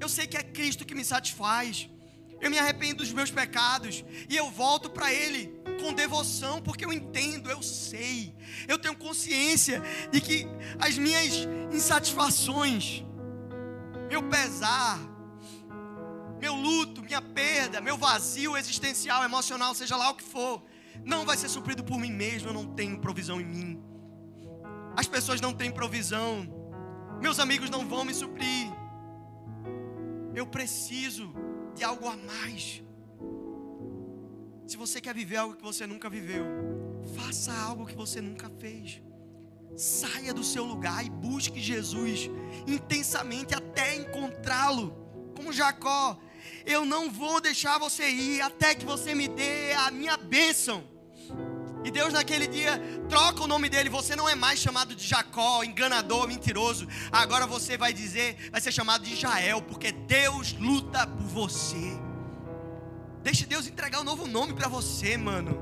Eu sei que é Cristo que me satisfaz. Eu me arrependo dos meus pecados e eu volto para Ele com devoção, porque eu entendo, eu sei, eu tenho consciência de que as minhas insatisfações, meu pesar, meu luto, minha perda, meu vazio existencial, emocional, seja lá o que for, não vai ser suprido por mim mesmo, eu não tenho provisão em mim. As pessoas não têm provisão, meus amigos não vão me suprir. Eu preciso de algo a mais. Se você quer viver algo que você nunca viveu, faça algo que você nunca fez. Saia do seu lugar e busque Jesus intensamente até encontrá-lo. Como Jacó, eu não vou deixar você ir até que você me dê a minha bênção. E Deus naquele dia troca o nome dele. Você não é mais chamado de Jacó, enganador, mentiroso. Agora você vai dizer, vai ser chamado de Israel, porque Deus luta por você. Deixe Deus entregar um novo nome para você, mano.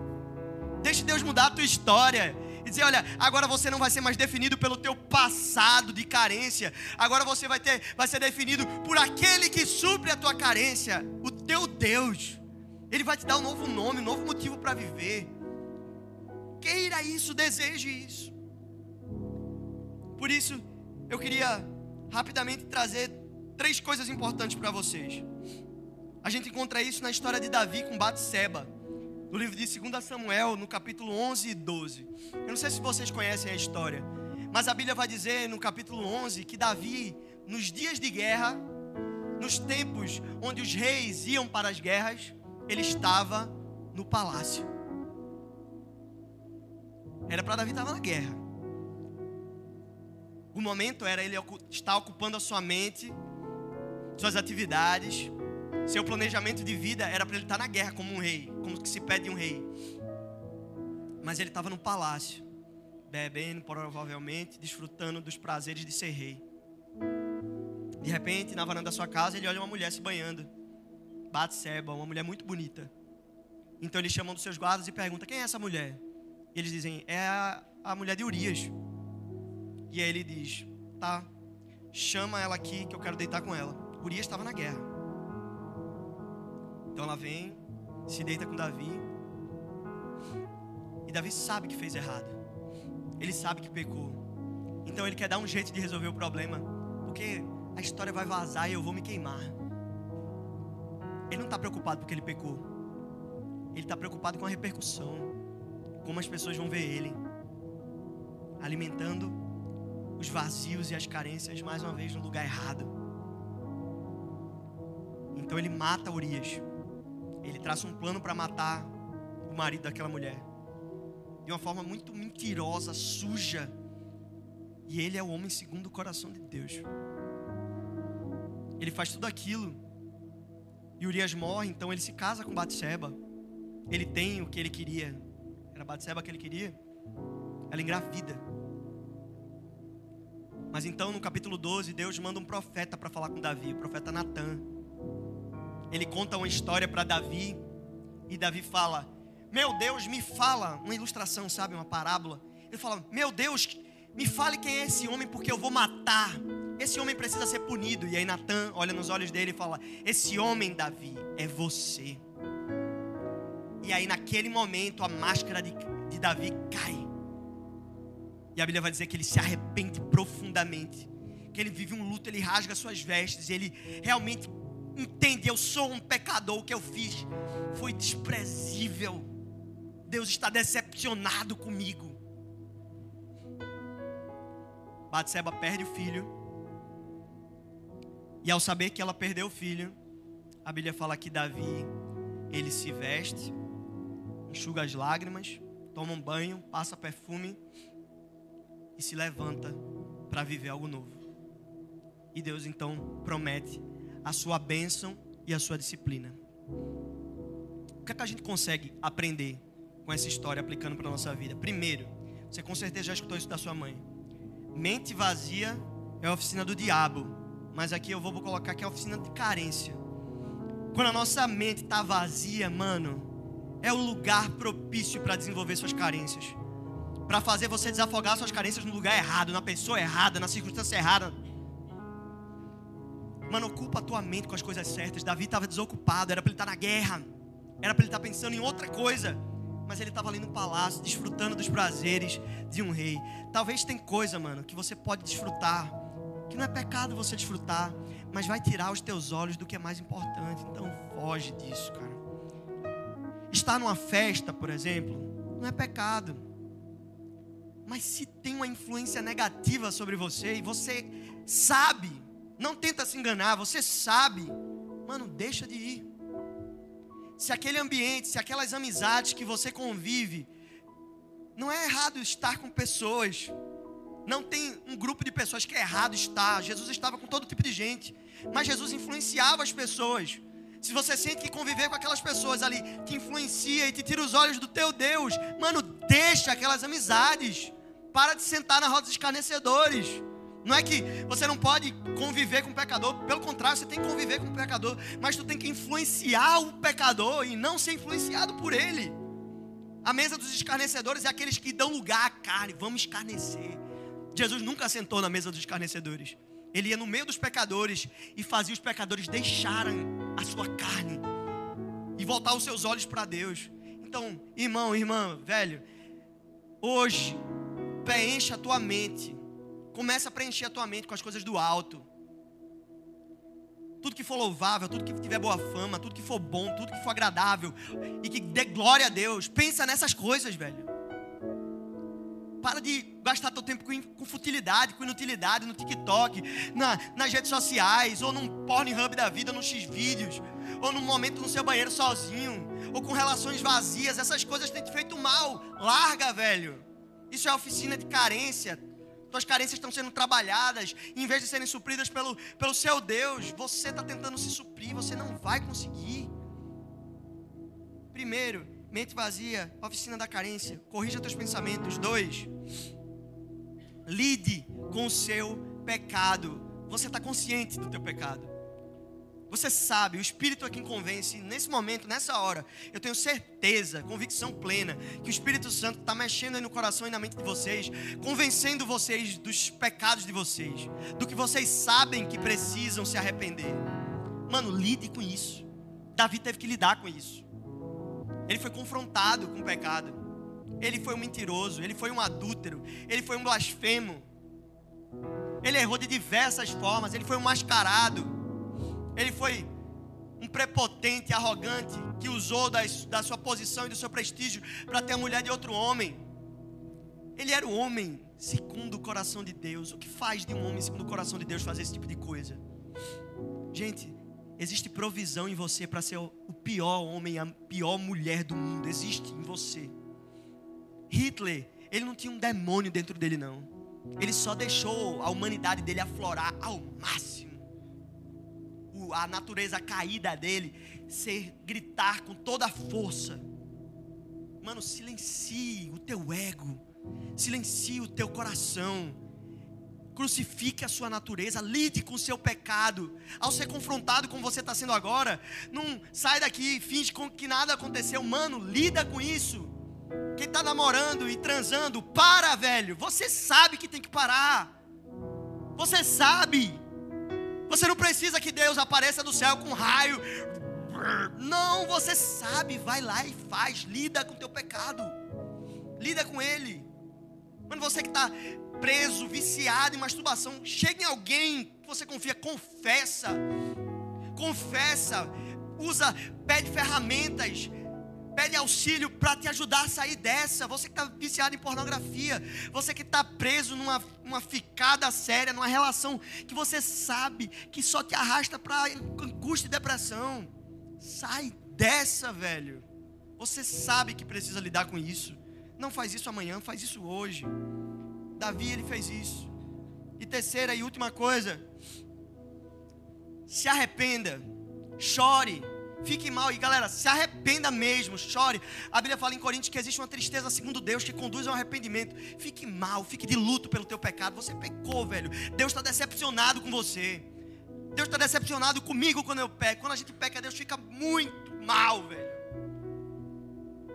Deixe Deus mudar a tua história e dizer, olha, agora você não vai ser mais definido pelo teu passado de carência. Agora você vai ter, vai ser definido por aquele que supre a tua carência, o teu Deus. Ele vai te dar um novo nome, um novo motivo para viver. Queira isso, deseje isso. Por isso, eu queria rapidamente trazer três coisas importantes para vocês. A gente encontra isso na história de Davi com Batseba, no livro de 2 Samuel, no capítulo 11 e 12. Eu não sei se vocês conhecem a história, mas a Bíblia vai dizer no capítulo 11 que Davi, nos dias de guerra, nos tempos onde os reis iam para as guerras, ele estava no palácio. Era para Davi estar na guerra. O momento era ele estar ocupando a sua mente, suas atividades, seu planejamento de vida era para ele estar na guerra como um rei, como que se pede um rei. Mas ele estava no palácio, bebendo provavelmente, desfrutando dos prazeres de ser rei. De repente, na varanda da sua casa, ele olha uma mulher se banhando. Batseba, uma mulher muito bonita. Então ele chama um dos seus guardas e pergunta: Quem é essa mulher? Eles dizem: É a, a mulher de Urias. E aí ele diz: Tá, chama ela aqui que eu quero deitar com ela. Urias estava na guerra. Então ela vem, se deita com Davi. E Davi sabe que fez errado. Ele sabe que pecou. Então ele quer dar um jeito de resolver o problema. Porque a história vai vazar e eu vou me queimar. Ele não está preocupado porque ele pecou. Ele está preocupado com a repercussão como as pessoas vão ver ele alimentando os vazios e as carências mais uma vez no lugar errado. Então ele mata Urias. Ele traça um plano para matar o marido daquela mulher. De uma forma muito mentirosa, suja. E ele é o homem segundo o coração de Deus. Ele faz tudo aquilo. E Urias morre, então ele se casa com Batseba. Ele tem o que ele queria era Batseba que ele queria, ela engravida. Mas então no capítulo 12, Deus manda um profeta para falar com Davi, o profeta Natan. Ele conta uma história para Davi e Davi fala: Meu Deus, me fala, uma ilustração, sabe, uma parábola. Ele fala: Meu Deus, me fale quem é esse homem, porque eu vou matar. Esse homem precisa ser punido. E aí Natan olha nos olhos dele e fala: Esse homem, Davi, é você. E aí, naquele momento, a máscara de, de Davi cai. E a Bíblia vai dizer que ele se arrepende profundamente. Que ele vive um luto, ele rasga suas vestes. Ele realmente entende: eu sou um pecador, o que eu fiz foi desprezível. Deus está decepcionado comigo. Batseba perde o filho. E ao saber que ela perdeu o filho, a Bíblia fala que Davi ele se veste, enxuga as lágrimas, toma um banho, passa perfume e se levanta para viver algo novo. E Deus então promete a sua bênção e a sua disciplina. O que é que a gente consegue aprender com essa história aplicando para a nossa vida? Primeiro, você com certeza já escutou isso da sua mãe. Mente vazia é a oficina do diabo, mas aqui eu vou colocar que é a oficina de carência. Quando a nossa mente está vazia, mano, é o lugar propício para desenvolver suas carências. Para fazer você desafogar suas carências no lugar errado, na pessoa errada, na circunstância errada. Mano, ocupa a tua mente com as coisas certas. Davi estava desocupado, era para ele estar tá na guerra, era para ele estar tá pensando em outra coisa. Mas ele estava ali no palácio, desfrutando dos prazeres de um rei. Talvez tem coisa, mano, que você pode desfrutar, que não é pecado você desfrutar, mas vai tirar os teus olhos do que é mais importante. Então foge disso, cara. Estar numa festa, por exemplo, não é pecado. Mas se tem uma influência negativa sobre você e você sabe não tenta se enganar, você sabe. Mano, deixa de ir. Se aquele ambiente, se aquelas amizades que você convive, não é errado estar com pessoas. Não tem um grupo de pessoas que é errado estar. Jesus estava com todo tipo de gente, mas Jesus influenciava as pessoas. Se você sente que conviver com aquelas pessoas ali te influencia e te tira os olhos do teu Deus, mano, deixa aquelas amizades. Para de sentar na roda dos escarnecedores. Não é que você não pode conviver com o pecador, pelo contrário, você tem que conviver com o pecador, mas tu tem que influenciar o pecador e não ser influenciado por ele. A mesa dos escarnecedores é aqueles que dão lugar à carne, vamos escarnecer. Jesus nunca sentou na mesa dos escarnecedores. Ele ia no meio dos pecadores e fazia os pecadores deixarem a sua carne e voltar os seus olhos para Deus. Então, irmão, irmã, velho, hoje preencha a tua mente Começa a preencher a tua mente com as coisas do alto. Tudo que for louvável, tudo que tiver boa fama, tudo que for bom, tudo que for agradável e que dê glória a Deus. Pensa nessas coisas, velho. Para de gastar teu tempo com, futilidade, com inutilidade no TikTok, na, nas redes sociais, ou num Pornhub da vida, no X-Vídeos, ou num momento no seu banheiro sozinho, ou com relações vazias. Essas coisas têm te feito mal. Larga, velho. Isso é oficina de carência. Tuas carências estão sendo trabalhadas, em vez de serem supridas pelo, pelo seu Deus, você está tentando se suprir, você não vai conseguir. Primeiro, mente vazia, oficina da carência, corrija teus pensamentos. Dois, lide com o seu pecado. Você está consciente do teu pecado. Você sabe, o Espírito é quem convence. Nesse momento, nessa hora, eu tenho certeza, convicção plena, que o Espírito Santo está mexendo aí no coração e na mente de vocês, convencendo vocês dos pecados de vocês, do que vocês sabem que precisam se arrepender. Mano, lide com isso. Davi teve que lidar com isso. Ele foi confrontado com o pecado. Ele foi um mentiroso, ele foi um adúltero, ele foi um blasfemo. Ele errou de diversas formas, ele foi um mascarado. Ele foi um prepotente, arrogante, que usou das, da sua posição e do seu prestígio para ter a mulher de outro homem. Ele era o homem segundo o coração de Deus. O que faz de um homem segundo o coração de Deus fazer esse tipo de coisa? Gente, existe provisão em você para ser o pior homem, a pior mulher do mundo. Existe em você. Hitler, ele não tinha um demônio dentro dele, não. Ele só deixou a humanidade dele aflorar ao máximo a natureza caída dele, ser gritar com toda a força. Mano, silencie o teu ego, silencie o teu coração. Crucifique a sua natureza, lide com o seu pecado. Ao ser confrontado como você está sendo agora, não sai daqui finge que nada aconteceu. Mano, lida com isso. Quem está namorando e transando, para, velho. Você sabe que tem que parar. Você sabe. Você não precisa que Deus apareça do céu com raio. Não, você sabe, vai lá e faz, lida com o teu pecado. Lida com ele. Quando você que está preso, viciado em masturbação, chega em alguém que você confia, confessa. Confessa. Usa, pede ferramentas pede auxílio para te ajudar a sair dessa. Você que está viciado em pornografia, você que está preso numa uma ficada séria, numa relação que você sabe que só te arrasta para angústia e depressão. Sai dessa, velho, você sabe que precisa lidar com isso. Não faz isso amanhã, faz isso hoje. Davi, ele fez isso. E terceira e última coisa, se arrependa, chore, fique mal. E galera, se arrependa mesmo, chore. A Bíblia fala em Coríntios que existe uma tristeza segundo Deus que conduz ao arrependimento. Fique mal, fique de luto pelo teu pecado. Você pecou, velho. Deus está decepcionado com você. Deus está decepcionado comigo quando eu peco. Quando a gente peca, Deus fica muito mal, velho.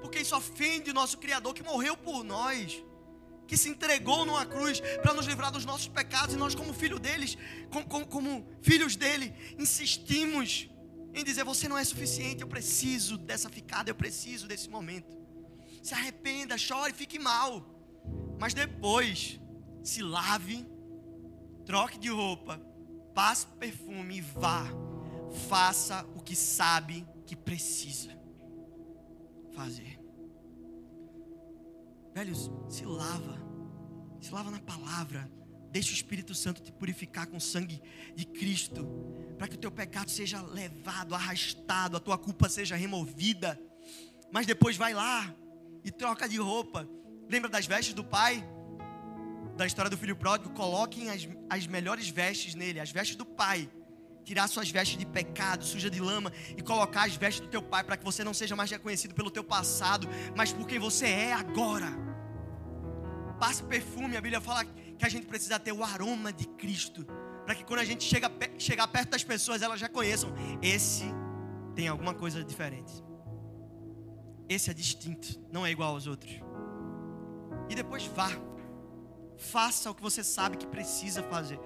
Porque isso ofende o nosso Criador que morreu por nós que se entregou numa cruz para nos livrar dos nossos pecados, e nós, como deles, como, como, como, filhos dele, insistimos em dizer: Você não é suficiente, eu preciso dessa ficada, eu preciso desse momento. Se arrependa, chore, fique mal, mas depois se lave, troque de roupa, passe perfume e vá, faça o que sabe que precisa fazer. Velhos, se lava. Se lava na palavra. Deixa o Espírito Santo te purificar com o sangue de Cristo. Para que o teu pecado seja levado, arrastado, a tua culpa seja removida. Mas depois vai lá e troca de roupa. Lembra das vestes do pai? Da história do filho pródigo? Coloquem as, as melhores vestes nele, as vestes do pai tirar suas vestes de pecado, suja de lama e colocar as vestes do teu pai para que você não seja mais reconhecido pelo teu passado, mas por quem você é agora. Passe perfume, a Bíblia fala que a gente precisa ter o aroma de Cristo, para que quando a gente chega chegar perto das pessoas, elas já conheçam, esse tem alguma coisa diferente. Esse é distinto, não é igual aos outros. E depois vá. Faça o que você sabe que precisa fazer.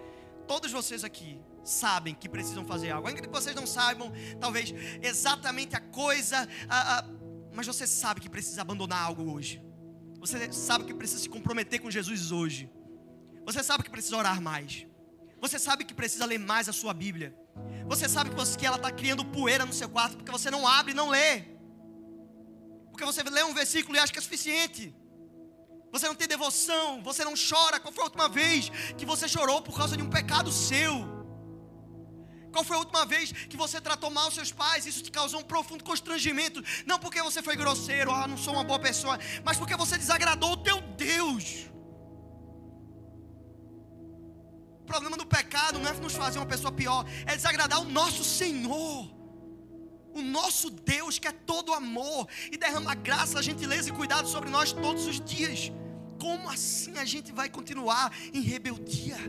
Todos vocês aqui, sabem que precisam fazer algo. Ainda que vocês não saibam, talvez, exatamente a coisa, a, a, mas você sabe que precisa abandonar algo hoje. Você sabe que precisa se comprometer com Jesus hoje. Você sabe que precisa orar mais. Você sabe que precisa ler mais a sua Bíblia. Você sabe que, você, que ela está criando poeira no seu quarto porque você não abre e não lê. Porque você lê um versículo e acha que é suficiente. Você não tem devoção, você não chora. Qual foi a última vez que você chorou por causa de um pecado seu? Qual foi a última vez que você tratou mal seus pais? Isso te causou um profundo constrangimento. Não porque você foi grosseiro, ah, não sou uma boa pessoa, mas porque você desagradou o teu Deus. O problema do pecado não é nos fazer uma pessoa pior, é desagradar o nosso Senhor. O nosso Deus que é todo amor e derrama graça, gentileza e cuidado sobre nós todos os dias. Como assim a gente vai continuar em rebeldia?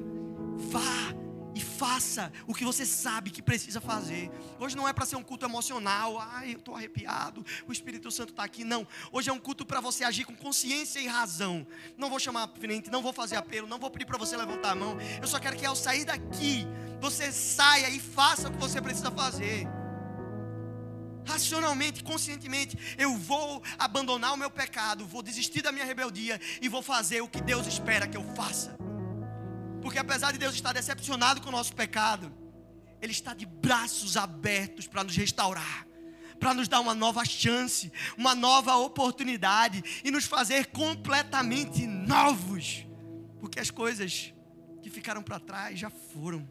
Vá e faça o que você sabe que precisa fazer. Hoje não é para ser um culto emocional, ai, eu estou arrepiado, o Espírito Santo está aqui. Não, hoje é um culto para você agir com consciência e razão. Não vou chamar a frente, não vou fazer apelo, não vou pedir para você levantar a mão. Eu só quero que ao sair daqui, você saia e faça o que você precisa fazer. Racionalmente, conscientemente, eu vou abandonar o meu pecado, vou desistir da minha rebeldia e vou fazer o que Deus espera que eu faça. Porque apesar de Deus estar decepcionado com o nosso pecado, Ele está de braços abertos para nos restaurar, para nos dar uma nova chance, uma nova oportunidade e nos fazer completamente novos. Porque as coisas que ficaram para trás já foram.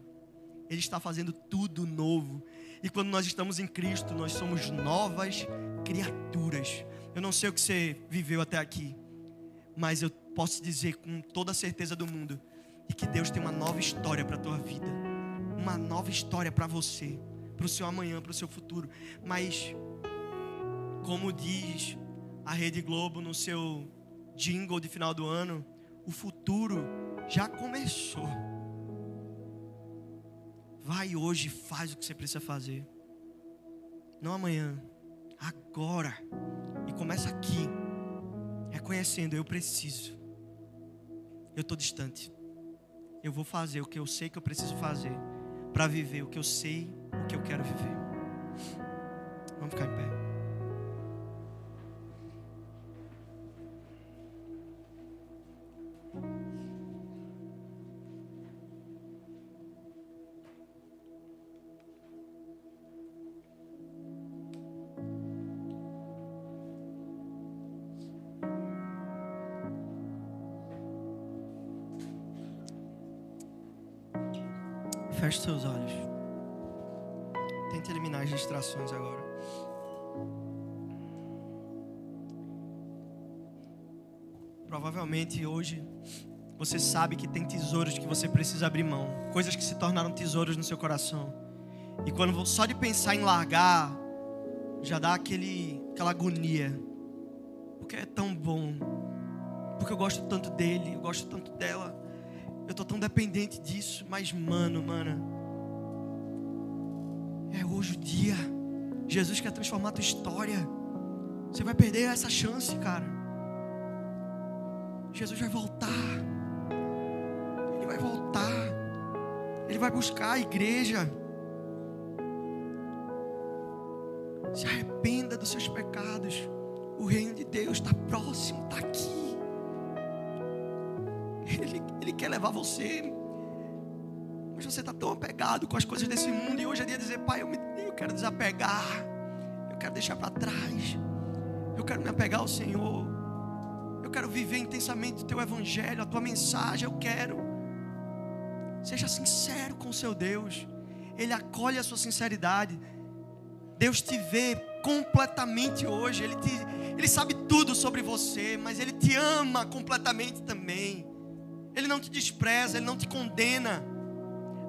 Ele está fazendo tudo novo. E quando nós estamos em Cristo, nós somos novas criaturas. Eu não sei o que você viveu até aqui, mas eu posso dizer com toda a certeza do mundo e que Deus tem uma nova história para a tua vida, uma nova história para você, para o seu amanhã, para o seu futuro. Mas, como diz a Rede Globo no seu jingle de final do ano, o futuro já começou. Vai hoje, faz o que você precisa fazer. Não amanhã, agora. E começa aqui, reconhecendo: eu preciso. Eu estou distante eu vou fazer o que eu sei que eu preciso fazer para viver o que eu sei, o que eu quero viver. Vamos ficar em pé. Hoje você sabe que tem tesouros que você precisa abrir mão, coisas que se tornaram tesouros no seu coração. E quando só de pensar em largar, já dá aquele, aquela agonia. Porque é tão bom. Porque eu gosto tanto dele, eu gosto tanto dela. Eu tô tão dependente disso, mas mano, mano, é hoje o dia. Jesus quer transformar a tua história. Você vai perder essa chance, cara. Jesus vai voltar. Ele vai voltar. Ele vai buscar a igreja. Se arrependa dos seus pecados. O reino de Deus está próximo, está aqui. Ele, ele quer levar você. Mas você está tão apegado com as coisas desse mundo. E hoje é dia de dizer: Pai, eu, me, eu quero desapegar. Eu quero deixar para trás. Eu quero me apegar ao Senhor. Eu quero viver intensamente o teu evangelho, a tua mensagem. Eu quero. Seja sincero com o seu Deus. Ele acolhe a sua sinceridade. Deus te vê completamente hoje. Ele, te, ele sabe tudo sobre você, mas Ele te ama completamente também. Ele não te despreza, Ele não te condena.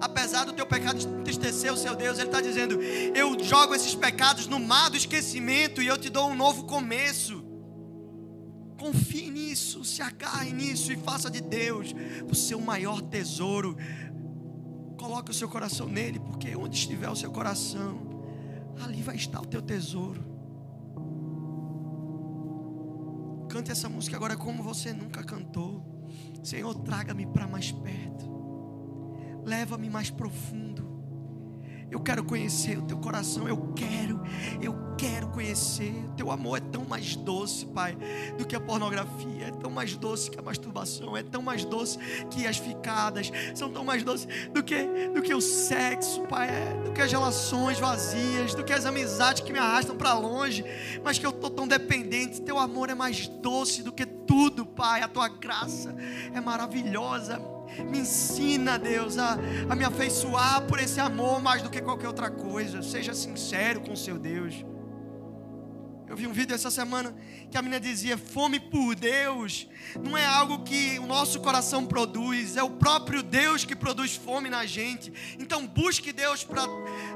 Apesar do teu pecado entristecer o seu Deus, Ele está dizendo: Eu jogo esses pecados no mar do esquecimento e eu te dou um novo começo. Confie nisso, se agarre nisso e faça de Deus o seu maior tesouro. Coloque o seu coração nele, porque onde estiver o seu coração, ali vai estar o teu tesouro. Cante essa música agora como você nunca cantou. Senhor, traga-me para mais perto. Leva-me mais profundo. Eu quero conhecer o teu coração, eu quero, eu quero conhecer. O teu amor é tão mais doce, Pai, do que a pornografia, é tão mais doce que a masturbação, é tão mais doce que as ficadas, são tão mais doces do que, do que o sexo, Pai, é, do que as relações vazias, do que as amizades que me arrastam para longe, mas que eu estou tão dependente. Teu amor é mais doce do que tudo, Pai, a tua graça é maravilhosa. Me ensina, Deus, a, a me afeiçoar por esse amor mais do que qualquer outra coisa. Seja sincero com o seu Deus. Eu vi um vídeo essa semana que a menina dizia: fome por Deus não é algo que o nosso coração produz, é o próprio Deus que produz fome na gente. Então busque Deus para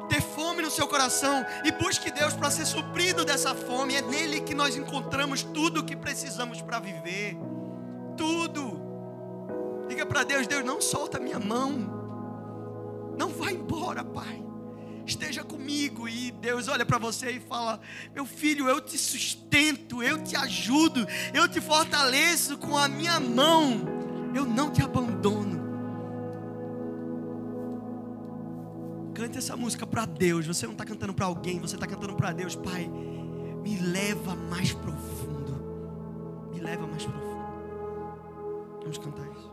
ter fome no seu coração e busque Deus para ser suprido dessa fome. É nele que nós encontramos tudo o que precisamos para viver. Tudo. Diga para Deus: Deus, não solta minha mão. Não vai embora, Pai. Esteja comigo. E Deus olha para você e fala: Meu filho, eu te sustento, eu te ajudo, eu te fortaleço com a minha mão. Eu não te abandono. Cante essa música para Deus. Você não está cantando para alguém, você está cantando para Deus. Pai, me leva mais profundo. Me leva mais profundo. Vamos cantar isso.